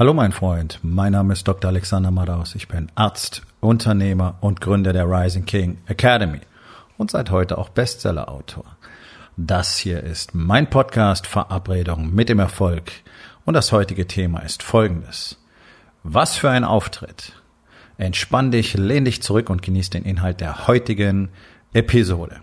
Hallo mein Freund, mein Name ist Dr. Alexander Madaus. Ich bin Arzt, Unternehmer und Gründer der Rising King Academy und seit heute auch Bestseller-Autor. Das hier ist mein Podcast Verabredung mit dem Erfolg und das heutige Thema ist folgendes. Was für ein Auftritt. Entspann dich, lehn dich zurück und genieß den Inhalt der heutigen Episode.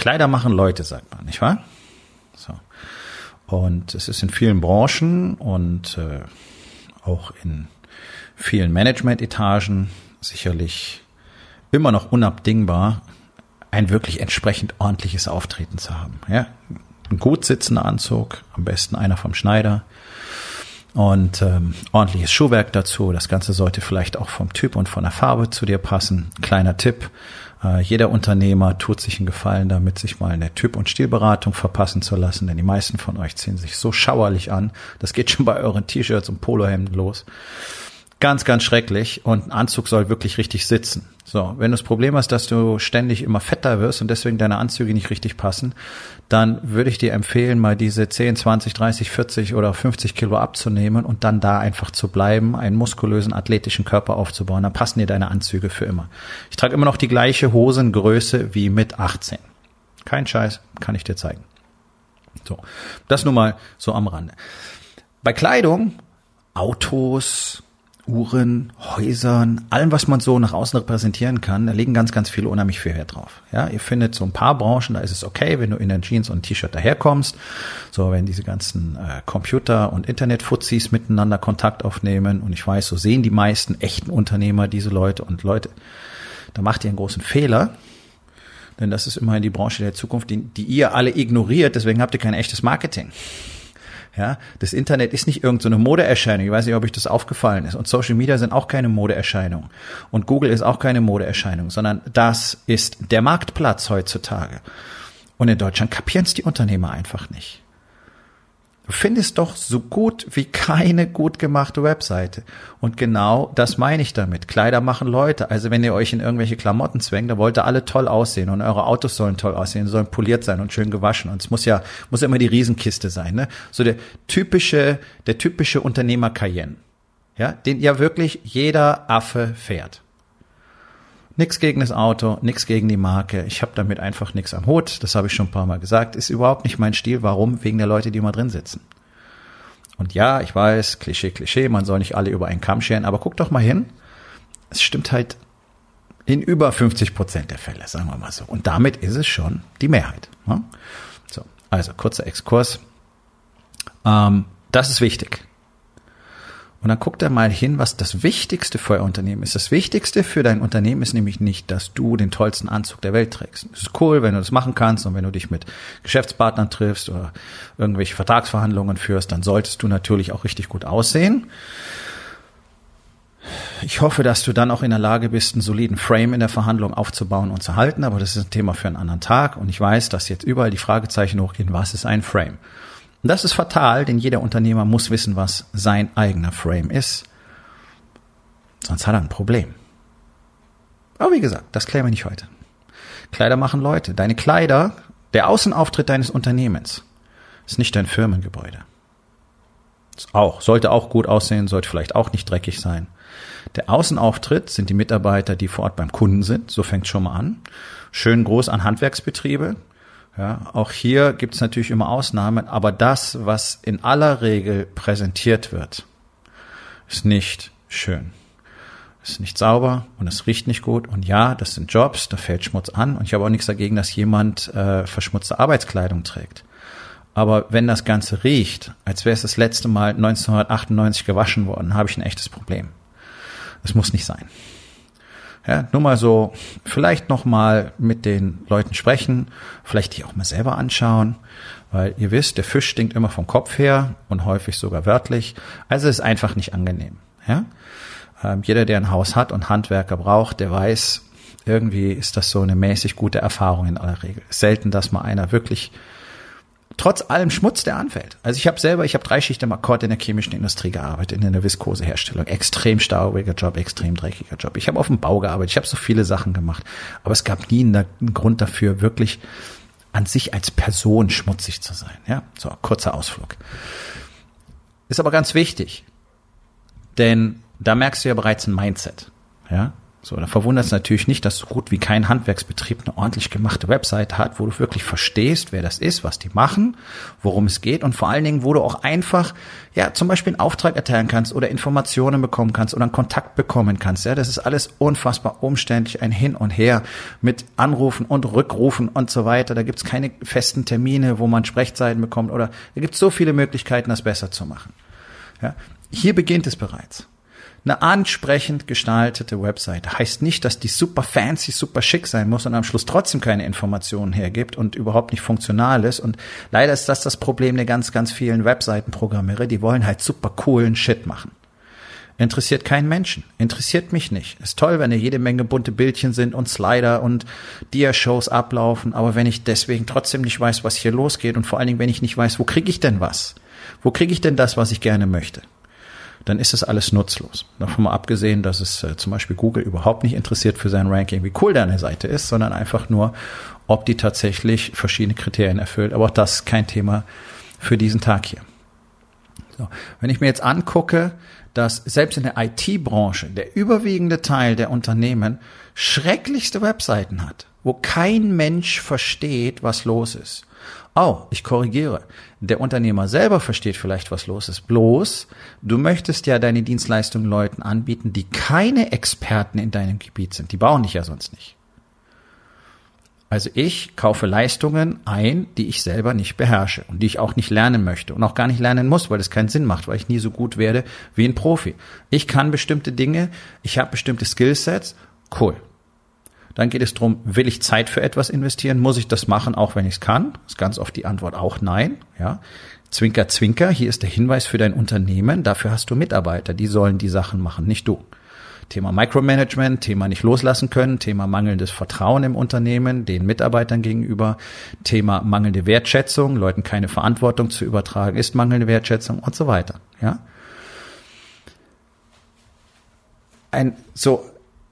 Kleider machen Leute, sagt man, nicht wahr? So. Und es ist in vielen Branchen und äh, auch in vielen Management-Etagen sicherlich immer noch unabdingbar, ein wirklich entsprechend ordentliches Auftreten zu haben. Ja? Ein gut sitzender Anzug, am besten einer vom Schneider und ähm, ordentliches Schuhwerk dazu. Das Ganze sollte vielleicht auch vom Typ und von der Farbe zu dir passen. Kleiner Tipp, äh, jeder Unternehmer tut sich einen Gefallen damit, sich mal eine Typ- und Stilberatung verpassen zu lassen, denn die meisten von euch ziehen sich so schauerlich an. Das geht schon bei euren T-Shirts und Polohemden los. Ganz, ganz schrecklich und ein Anzug soll wirklich richtig sitzen. So, wenn du das Problem hast, dass du ständig immer fetter wirst und deswegen deine Anzüge nicht richtig passen, dann würde ich dir empfehlen, mal diese 10, 20, 30, 40 oder 50 Kilo abzunehmen und dann da einfach zu bleiben, einen muskulösen, athletischen Körper aufzubauen. Dann passen dir deine Anzüge für immer. Ich trage immer noch die gleiche Hosengröße wie mit 18. Kein Scheiß, kann ich dir zeigen. So, das nur mal so am Rande. Bei Kleidung, Autos, Uhren, Häusern, allem, was man so nach außen repräsentieren kann, da legen ganz, ganz viele unheimlich viel Wert drauf. Ja, ihr findet so ein paar Branchen, da ist es okay, wenn du in der Jeans und T-Shirt daherkommst. So, wenn diese ganzen äh, Computer- und Internet-Fuzis miteinander Kontakt aufnehmen. Und ich weiß, so sehen die meisten echten Unternehmer diese Leute. Und Leute, da macht ihr einen großen Fehler. Denn das ist immerhin die Branche der Zukunft, die, die ihr alle ignoriert. Deswegen habt ihr kein echtes Marketing. Ja, das Internet ist nicht irgendeine so Modeerscheinung. Ich weiß nicht, ob euch das aufgefallen ist. Und Social Media sind auch keine Modeerscheinung. Und Google ist auch keine Modeerscheinung, sondern das ist der Marktplatz heutzutage. Und in Deutschland kapieren es die Unternehmer einfach nicht. Du findest doch so gut wie keine gut gemachte Webseite. Und genau das meine ich damit. Kleider machen Leute. Also wenn ihr euch in irgendwelche Klamotten zwängt, da wollt ihr alle toll aussehen und eure Autos sollen toll aussehen, sollen poliert sein und schön gewaschen. Und es muss ja, muss ja immer die Riesenkiste sein, ne? So der typische, der typische Unternehmer Cayenne. Ja, den ja wirklich jeder Affe fährt. Nix gegen das Auto, nix gegen die Marke. Ich habe damit einfach nichts am Hut. Das habe ich schon ein paar Mal gesagt. Ist überhaupt nicht mein Stil. Warum? Wegen der Leute, die immer drin sitzen. Und ja, ich weiß, Klischee, Klischee, man soll nicht alle über einen Kamm scheren, aber guck doch mal hin. Es stimmt halt in über 50 Prozent der Fälle, sagen wir mal so. Und damit ist es schon die Mehrheit. Ne? So, also kurzer Exkurs. Ähm, das ist wichtig. Und dann guckt er mal hin, was das Wichtigste für euer Unternehmen ist. Das Wichtigste für dein Unternehmen ist nämlich nicht, dass du den tollsten Anzug der Welt trägst. Es ist cool, wenn du das machen kannst und wenn du dich mit Geschäftspartnern triffst oder irgendwelche Vertragsverhandlungen führst, dann solltest du natürlich auch richtig gut aussehen. Ich hoffe, dass du dann auch in der Lage bist, einen soliden Frame in der Verhandlung aufzubauen und zu halten, aber das ist ein Thema für einen anderen Tag und ich weiß, dass jetzt überall die Fragezeichen hochgehen, was ist ein Frame? Und das ist fatal, denn jeder Unternehmer muss wissen, was sein eigener Frame ist. Sonst hat er ein Problem. Aber wie gesagt, das klären wir nicht heute. Kleider machen Leute. Deine Kleider, der Außenauftritt deines Unternehmens ist nicht dein Firmengebäude. Ist auch, sollte auch gut aussehen, sollte vielleicht auch nicht dreckig sein. Der Außenauftritt sind die Mitarbeiter, die vor Ort beim Kunden sind. So fängt schon mal an. Schön groß an Handwerksbetriebe. Ja, auch hier gibt es natürlich immer Ausnahmen, aber das, was in aller Regel präsentiert wird, ist nicht schön. Ist nicht sauber und es riecht nicht gut. Und ja, das sind Jobs, da fällt Schmutz an. Und ich habe auch nichts dagegen, dass jemand äh, verschmutzte Arbeitskleidung trägt. Aber wenn das Ganze riecht, als wäre es das letzte Mal 1998 gewaschen worden, habe ich ein echtes Problem. Es muss nicht sein. Ja, nur mal so, vielleicht noch mal mit den Leuten sprechen, vielleicht die auch mal selber anschauen, weil ihr wisst, der Fisch stinkt immer vom Kopf her und häufig sogar wörtlich. Also ist einfach nicht angenehm. Ja? Ähm, jeder, der ein Haus hat und Handwerker braucht, der weiß, irgendwie ist das so eine mäßig gute Erfahrung in aller Regel. Selten, dass mal einer wirklich trotz allem Schmutz, der anfällt. Also ich habe selber, ich habe drei Schichten im Akkord in der chemischen Industrie gearbeitet, in der Viskoseherstellung. Extrem staubiger Job, extrem dreckiger Job. Ich habe auf dem Bau gearbeitet, ich habe so viele Sachen gemacht. Aber es gab nie einen Grund dafür, wirklich an sich als Person schmutzig zu sein. Ja, so kurzer Ausflug. Ist aber ganz wichtig, denn da merkst du ja bereits ein Mindset. Ja, so, da verwundert es natürlich nicht, dass so gut wie kein Handwerksbetrieb eine ordentlich gemachte Website hat, wo du wirklich verstehst, wer das ist, was die machen, worum es geht und vor allen Dingen, wo du auch einfach, ja, zum Beispiel einen Auftrag erteilen kannst oder Informationen bekommen kannst oder einen Kontakt bekommen kannst. Ja, das ist alles unfassbar umständlich, ein Hin und Her mit Anrufen und Rückrufen und so weiter. Da gibt's keine festen Termine, wo man Sprechzeiten bekommt oder da gibt's so viele Möglichkeiten, das besser zu machen. Ja, hier beginnt es bereits. Eine ansprechend gestaltete Website heißt nicht, dass die super fancy, super schick sein muss und am Schluss trotzdem keine Informationen hergibt und überhaupt nicht funktional ist. Und leider ist das das Problem der ganz, ganz vielen Webseitenprogrammierer. Die wollen halt super coolen Shit machen. Interessiert keinen Menschen. Interessiert mich nicht. Ist toll, wenn da jede Menge bunte Bildchen sind und Slider und Dia-Shows ablaufen. Aber wenn ich deswegen trotzdem nicht weiß, was hier losgeht und vor allen Dingen, wenn ich nicht weiß, wo kriege ich denn was? Wo kriege ich denn das, was ich gerne möchte? Dann ist das alles nutzlos. Davon mal abgesehen, dass es äh, zum Beispiel Google überhaupt nicht interessiert für sein Ranking, wie cool deine Seite ist, sondern einfach nur, ob die tatsächlich verschiedene Kriterien erfüllt. Aber auch das ist kein Thema für diesen Tag hier. So. Wenn ich mir jetzt angucke, dass selbst in der IT-Branche der überwiegende Teil der Unternehmen schrecklichste Webseiten hat, wo kein Mensch versteht, was los ist. Oh, ich korrigiere. Der Unternehmer selber versteht vielleicht, was los ist. Bloß, du möchtest ja deine Dienstleistungen Leuten anbieten, die keine Experten in deinem Gebiet sind. Die bauen dich ja sonst nicht. Also ich kaufe Leistungen ein, die ich selber nicht beherrsche und die ich auch nicht lernen möchte und auch gar nicht lernen muss, weil es keinen Sinn macht, weil ich nie so gut werde wie ein Profi. Ich kann bestimmte Dinge, ich habe bestimmte Skillsets, cool. Dann geht es darum, will ich Zeit für etwas investieren? Muss ich das machen, auch wenn ich es kann? Ist ganz oft die Antwort auch nein. Ja. Zwinker, zwinker, hier ist der Hinweis für dein Unternehmen. Dafür hast du Mitarbeiter, die sollen die Sachen machen, nicht du. Thema Micromanagement, Thema nicht loslassen können, Thema mangelndes Vertrauen im Unternehmen, den Mitarbeitern gegenüber, Thema mangelnde Wertschätzung, Leuten keine Verantwortung zu übertragen, ist mangelnde Wertschätzung und so weiter. Ja. Ein, so,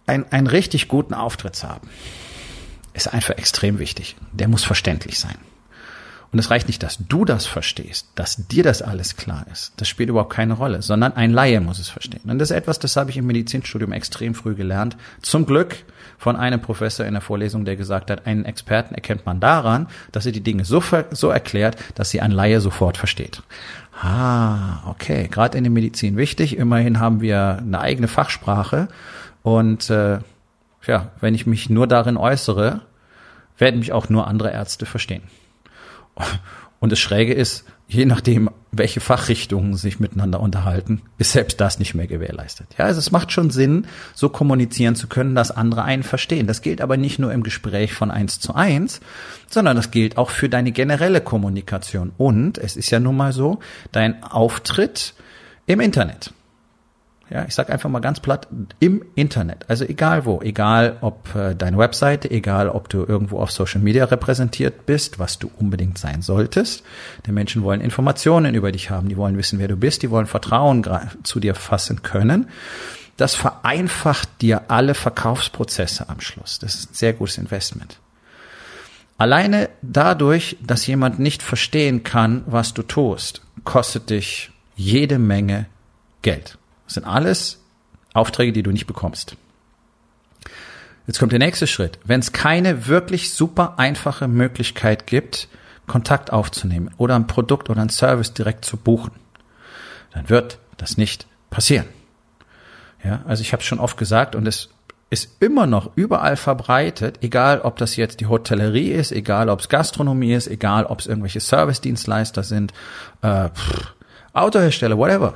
ein, einen richtig guten Auftritt zu haben, ist einfach extrem wichtig. Der muss verständlich sein. Und es reicht nicht, dass du das verstehst, dass dir das alles klar ist. Das spielt überhaupt keine Rolle, sondern ein Laie muss es verstehen. Und das ist etwas, das habe ich im Medizinstudium extrem früh gelernt. Zum Glück von einem Professor in der Vorlesung, der gesagt hat, einen Experten erkennt man daran, dass er die Dinge so, so erklärt, dass sie ein Laie sofort versteht. Ah, okay. Gerade in der Medizin wichtig. Immerhin haben wir eine eigene Fachsprache und äh, ja, wenn ich mich nur darin äußere, werden mich auch nur andere Ärzte verstehen. Und das Schräge ist, je nachdem, welche Fachrichtungen sich miteinander unterhalten, ist selbst das nicht mehr gewährleistet. Ja, also es macht schon Sinn, so kommunizieren zu können, dass andere einen verstehen. Das gilt aber nicht nur im Gespräch von eins zu eins, sondern das gilt auch für deine generelle Kommunikation. Und es ist ja nun mal so, dein Auftritt im Internet. Ja, ich sage einfach mal ganz platt, im Internet. Also egal wo, egal ob äh, deine Webseite, egal ob du irgendwo auf Social Media repräsentiert bist, was du unbedingt sein solltest. Die Menschen wollen Informationen über dich haben, die wollen wissen, wer du bist, die wollen Vertrauen zu dir fassen können. Das vereinfacht dir alle Verkaufsprozesse am Schluss. Das ist ein sehr gutes Investment. Alleine dadurch, dass jemand nicht verstehen kann, was du tust, kostet dich jede Menge Geld. Das sind alles Aufträge, die du nicht bekommst. Jetzt kommt der nächste Schritt. Wenn es keine wirklich super einfache Möglichkeit gibt, Kontakt aufzunehmen oder ein Produkt oder ein Service direkt zu buchen, dann wird das nicht passieren. Ja, also ich habe schon oft gesagt und es ist immer noch überall verbreitet, egal ob das jetzt die Hotellerie ist, egal ob es Gastronomie ist, egal ob es irgendwelche Service-Dienstleister sind, äh, pff, Autohersteller, whatever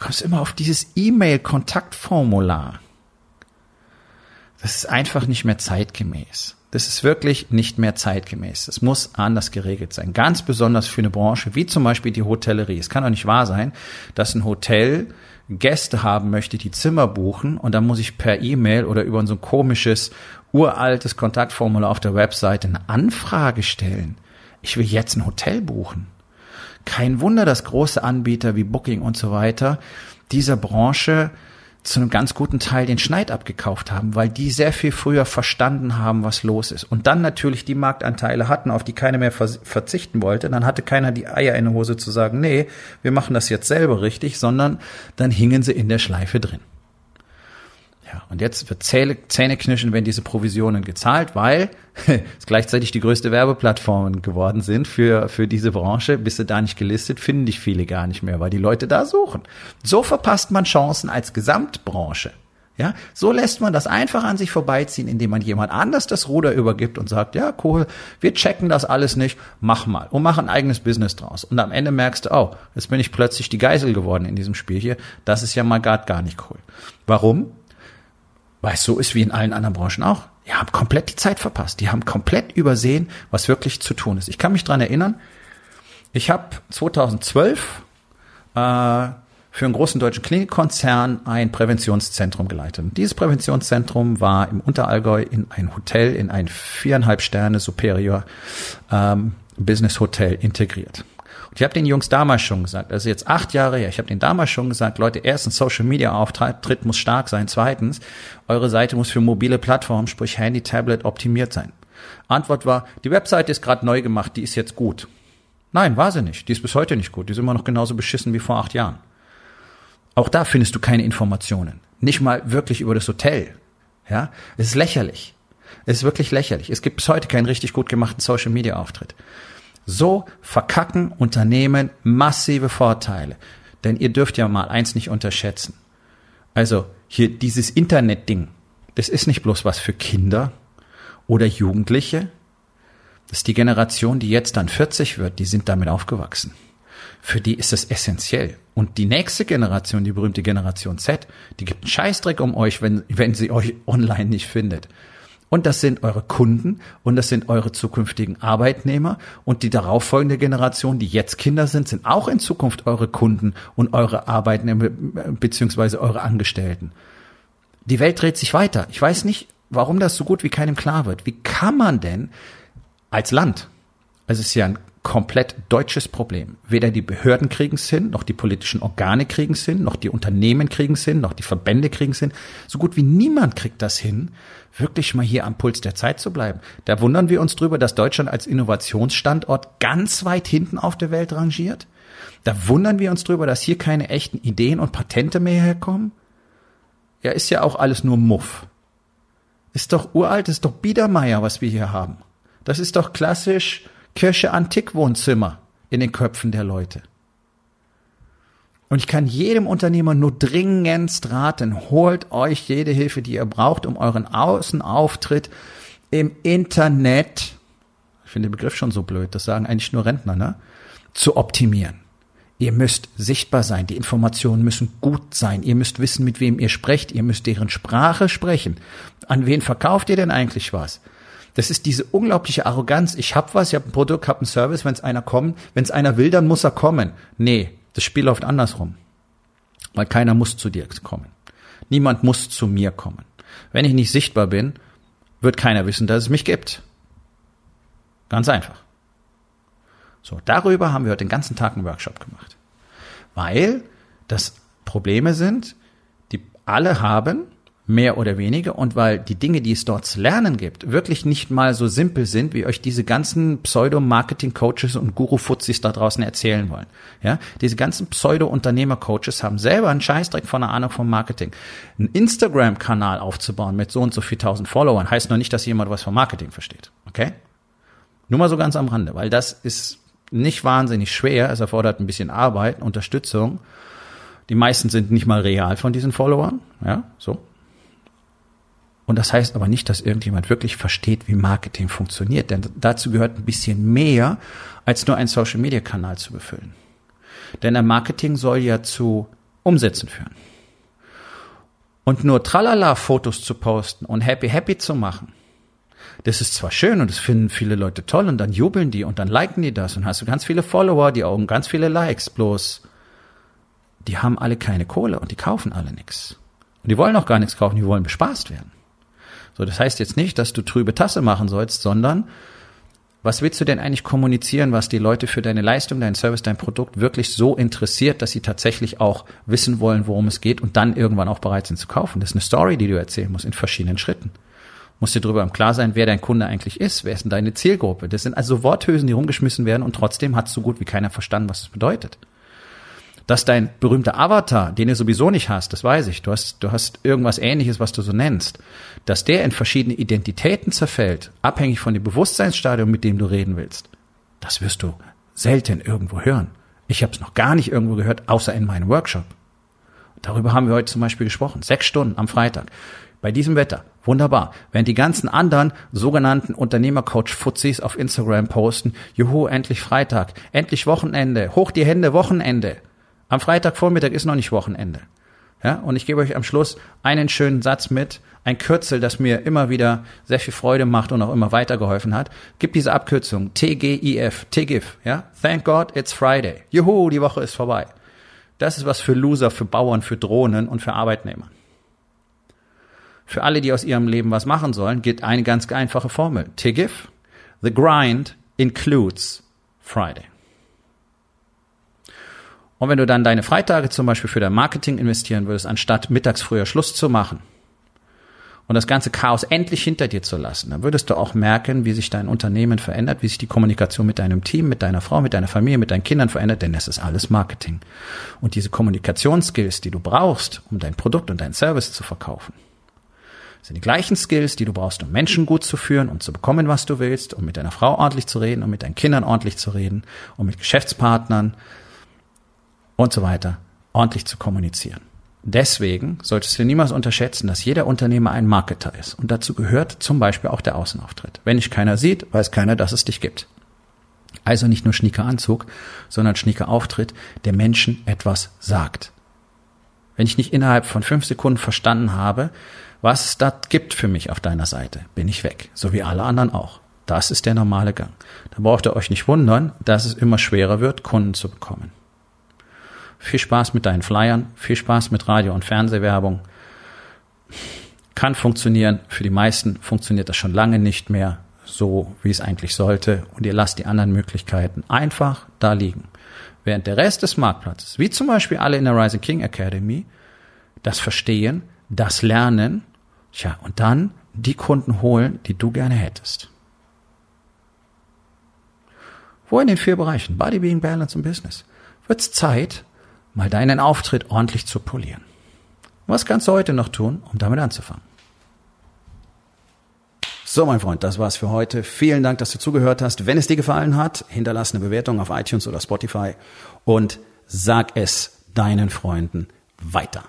kommst immer auf dieses E-Mail-Kontaktformular. Das ist einfach nicht mehr zeitgemäß. Das ist wirklich nicht mehr zeitgemäß. Es muss anders geregelt sein. Ganz besonders für eine Branche wie zum Beispiel die Hotellerie. Es kann doch nicht wahr sein, dass ein Hotel Gäste haben möchte, die Zimmer buchen und dann muss ich per E-Mail oder über so ein komisches, uraltes Kontaktformular auf der Webseite eine Anfrage stellen. ich will jetzt ein Hotel buchen. Kein Wunder, dass große Anbieter wie Booking und so weiter dieser Branche zu einem ganz guten Teil den Schneid abgekauft haben, weil die sehr viel früher verstanden haben, was los ist. Und dann natürlich die Marktanteile hatten, auf die keiner mehr verzichten wollte. Dann hatte keiner die Eier in der Hose zu sagen, nee, wir machen das jetzt selber richtig, sondern dann hingen sie in der Schleife drin. Ja, und jetzt wird Zähne, Zähne knirschen, wenn diese Provisionen gezahlt, weil es gleichzeitig die größte Werbeplattformen geworden sind für, für diese Branche. Bist du da nicht gelistet, finden dich viele gar nicht mehr, weil die Leute da suchen. So verpasst man Chancen als Gesamtbranche. Ja, so lässt man das einfach an sich vorbeiziehen, indem man jemand anders das Ruder übergibt und sagt, ja, cool, wir checken das alles nicht, mach mal und mach ein eigenes Business draus. Und am Ende merkst du, oh, jetzt bin ich plötzlich die Geisel geworden in diesem Spiel hier. Das ist ja mal gar, gar nicht cool. Warum? Weil es so ist wie in allen anderen Branchen auch. Die haben komplett die Zeit verpasst. Die haben komplett übersehen, was wirklich zu tun ist. Ich kann mich dran erinnern, ich habe 2012 äh, für einen großen deutschen Klinikkonzern ein Präventionszentrum geleitet. Und dieses Präventionszentrum war im Unterallgäu in ein Hotel, in ein viereinhalb Sterne Superior ähm, Business Hotel integriert. Und ich habe den Jungs damals schon gesagt, also jetzt acht Jahre her, ich habe den damals schon gesagt, Leute, erstens Social Media Auftritt muss stark sein, zweitens eure Seite muss für mobile Plattformen, sprich Handy, Tablet optimiert sein. Antwort war, die Webseite ist gerade neu gemacht, die ist jetzt gut. Nein, war sie nicht. Die ist bis heute nicht gut. Die ist immer noch genauso beschissen wie vor acht Jahren. Auch da findest du keine Informationen. Nicht mal wirklich über das Hotel. Ja, es ist lächerlich. Es ist wirklich lächerlich. Es gibt bis heute keinen richtig gut gemachten Social Media Auftritt. So verkacken Unternehmen massive Vorteile. Denn ihr dürft ja mal eins nicht unterschätzen. Also hier dieses Internet-Ding, das ist nicht bloß was für Kinder oder Jugendliche. Das ist die Generation, die jetzt dann 40 wird, die sind damit aufgewachsen. Für die ist es essentiell. Und die nächste Generation, die berühmte Generation Z, die gibt einen Scheißdreck um euch, wenn, wenn sie euch online nicht findet. Und das sind eure Kunden und das sind eure zukünftigen Arbeitnehmer und die darauffolgende Generation, die jetzt Kinder sind, sind auch in Zukunft eure Kunden und eure Arbeitnehmer beziehungsweise eure Angestellten. Die Welt dreht sich weiter. Ich weiß nicht, warum das so gut wie keinem klar wird. Wie kann man denn als Land, also es ist ja ein komplett deutsches Problem. Weder die Behörden kriegen es hin, noch die politischen Organe kriegen es hin, noch die Unternehmen kriegen es hin, noch die Verbände kriegen es hin. So gut wie niemand kriegt das hin, wirklich mal hier am Puls der Zeit zu bleiben. Da wundern wir uns drüber, dass Deutschland als Innovationsstandort ganz weit hinten auf der Welt rangiert. Da wundern wir uns drüber, dass hier keine echten Ideen und Patente mehr herkommen. Ja, ist ja auch alles nur Muff. Ist doch uralt, ist doch Biedermeier, was wir hier haben. Das ist doch klassisch Kirche Antikwohnzimmer in den Köpfen der Leute. Und ich kann jedem Unternehmer nur dringendst raten, holt euch jede Hilfe, die ihr braucht, um euren Außenauftritt im Internet, ich finde den Begriff schon so blöd, das sagen eigentlich nur Rentner, ne, zu optimieren. Ihr müsst sichtbar sein, die Informationen müssen gut sein, ihr müsst wissen, mit wem ihr sprecht, ihr müsst deren Sprache sprechen. An wen verkauft ihr denn eigentlich was? Das ist diese unglaubliche Arroganz. Ich hab was, ich hab ein Produkt, hab einen Service, wenn es einer kommt, wenn es einer will, dann muss er kommen. Nee, das Spiel läuft andersrum. Weil keiner muss zu dir kommen. Niemand muss zu mir kommen. Wenn ich nicht sichtbar bin, wird keiner wissen, dass es mich gibt. Ganz einfach. So, darüber haben wir heute den ganzen Tag einen Workshop gemacht. Weil das Probleme sind, die alle haben, mehr oder weniger und weil die Dinge, die es dort zu lernen gibt, wirklich nicht mal so simpel sind, wie euch diese ganzen Pseudo-Marketing-Coaches und Guru-Fuzis da draußen erzählen wollen. Ja, diese ganzen Pseudo-Unternehmer-Coaches haben selber einen Scheißdreck von der Ahnung vom Marketing. Ein Instagram-Kanal aufzubauen mit so und so viel tausend Followern heißt noch nicht, dass jemand was vom Marketing versteht. Okay? Nur mal so ganz am Rande, weil das ist nicht wahnsinnig schwer. Es erfordert ein bisschen Arbeit, Unterstützung. Die meisten sind nicht mal real von diesen Followern. Ja, so. Und das heißt aber nicht, dass irgendjemand wirklich versteht, wie Marketing funktioniert, denn dazu gehört ein bisschen mehr, als nur einen Social-Media-Kanal zu befüllen. Denn ein Marketing soll ja zu Umsätzen führen. Und nur Tralala-Fotos zu posten und happy happy zu machen, das ist zwar schön und das finden viele Leute toll und dann jubeln die und dann liken die das und hast du ganz viele Follower, die Augen ganz viele Likes, bloß die haben alle keine Kohle und die kaufen alle nichts. Und die wollen auch gar nichts kaufen, die wollen bespaßt werden. So, das heißt jetzt nicht, dass du trübe Tasse machen sollst, sondern Was willst du denn eigentlich kommunizieren, was die Leute für deine Leistung, dein Service, dein Produkt wirklich so interessiert, dass sie tatsächlich auch wissen wollen, worum es geht und dann irgendwann auch bereit sind zu kaufen? Das ist eine Story, die du erzählen musst in verschiedenen Schritten. Musst dir darüber im Klar sein, wer dein Kunde eigentlich ist, wer ist denn deine Zielgruppe. Das sind also Worthülsen, die rumgeschmissen werden und trotzdem hat so gut wie keiner verstanden, was das bedeutet dass dein berühmter Avatar, den du sowieso nicht hast, das weiß ich, du hast, du hast irgendwas ähnliches, was du so nennst, dass der in verschiedene Identitäten zerfällt, abhängig von dem Bewusstseinsstadium, mit dem du reden willst, das wirst du selten irgendwo hören. Ich habe es noch gar nicht irgendwo gehört, außer in meinem Workshop. Darüber haben wir heute zum Beispiel gesprochen. Sechs Stunden am Freitag. Bei diesem Wetter. Wunderbar. Während die ganzen anderen sogenannten Unternehmercoach-Fuzis auf Instagram posten, juhu, endlich Freitag, endlich Wochenende, hoch die Hände, Wochenende. Am Freitagvormittag ist noch nicht Wochenende. Ja, und ich gebe euch am Schluss einen schönen Satz mit, ein Kürzel, das mir immer wieder sehr viel Freude macht und auch immer weitergeholfen hat. Gib diese Abkürzung TGIF, TGIF, ja? Thank God it's Friday. Juhu, die Woche ist vorbei. Das ist was für Loser, für Bauern, für Drohnen und für Arbeitnehmer. Für alle, die aus ihrem Leben was machen sollen, gilt eine ganz einfache Formel. TGIF, the grind includes Friday. Und wenn du dann deine Freitage zum Beispiel für dein Marketing investieren würdest, anstatt mittags früher Schluss zu machen und das ganze Chaos endlich hinter dir zu lassen, dann würdest du auch merken, wie sich dein Unternehmen verändert, wie sich die Kommunikation mit deinem Team, mit deiner Frau, mit deiner Familie, mit deinen Kindern verändert, denn es ist alles Marketing. Und diese Kommunikationsskills, die du brauchst, um dein Produkt und dein Service zu verkaufen, sind die gleichen Skills, die du brauchst, um Menschen gut zu führen und zu bekommen, was du willst, um mit deiner Frau ordentlich zu reden, um mit deinen Kindern ordentlich zu reden, um mit Geschäftspartnern, und so weiter ordentlich zu kommunizieren. Deswegen solltest du niemals unterschätzen, dass jeder Unternehmer ein Marketer ist. Und dazu gehört zum Beispiel auch der Außenauftritt. Wenn dich keiner sieht, weiß keiner, dass es dich gibt. Also nicht nur schnieker Anzug, sondern schnieker Auftritt, der Menschen etwas sagt. Wenn ich nicht innerhalb von fünf Sekunden verstanden habe, was es da gibt für mich auf deiner Seite, bin ich weg. So wie alle anderen auch. Das ist der normale Gang. Da braucht ihr euch nicht wundern, dass es immer schwerer wird, Kunden zu bekommen. Viel Spaß mit deinen Flyern, viel Spaß mit Radio- und Fernsehwerbung. Kann funktionieren. Für die meisten funktioniert das schon lange nicht mehr so, wie es eigentlich sollte. Und ihr lasst die anderen Möglichkeiten einfach da liegen. Während der Rest des Marktplatzes, wie zum Beispiel alle in der Rising King Academy, das verstehen, das lernen, tja, und dann die Kunden holen, die du gerne hättest. Wo in den vier Bereichen Body, Being, Balance und Business wird's Zeit, mal deinen Auftritt ordentlich zu polieren. Was kannst du heute noch tun, um damit anzufangen? So, mein Freund, das war's für heute. Vielen Dank, dass du zugehört hast. Wenn es dir gefallen hat, hinterlass eine Bewertung auf iTunes oder Spotify und sag es deinen Freunden weiter.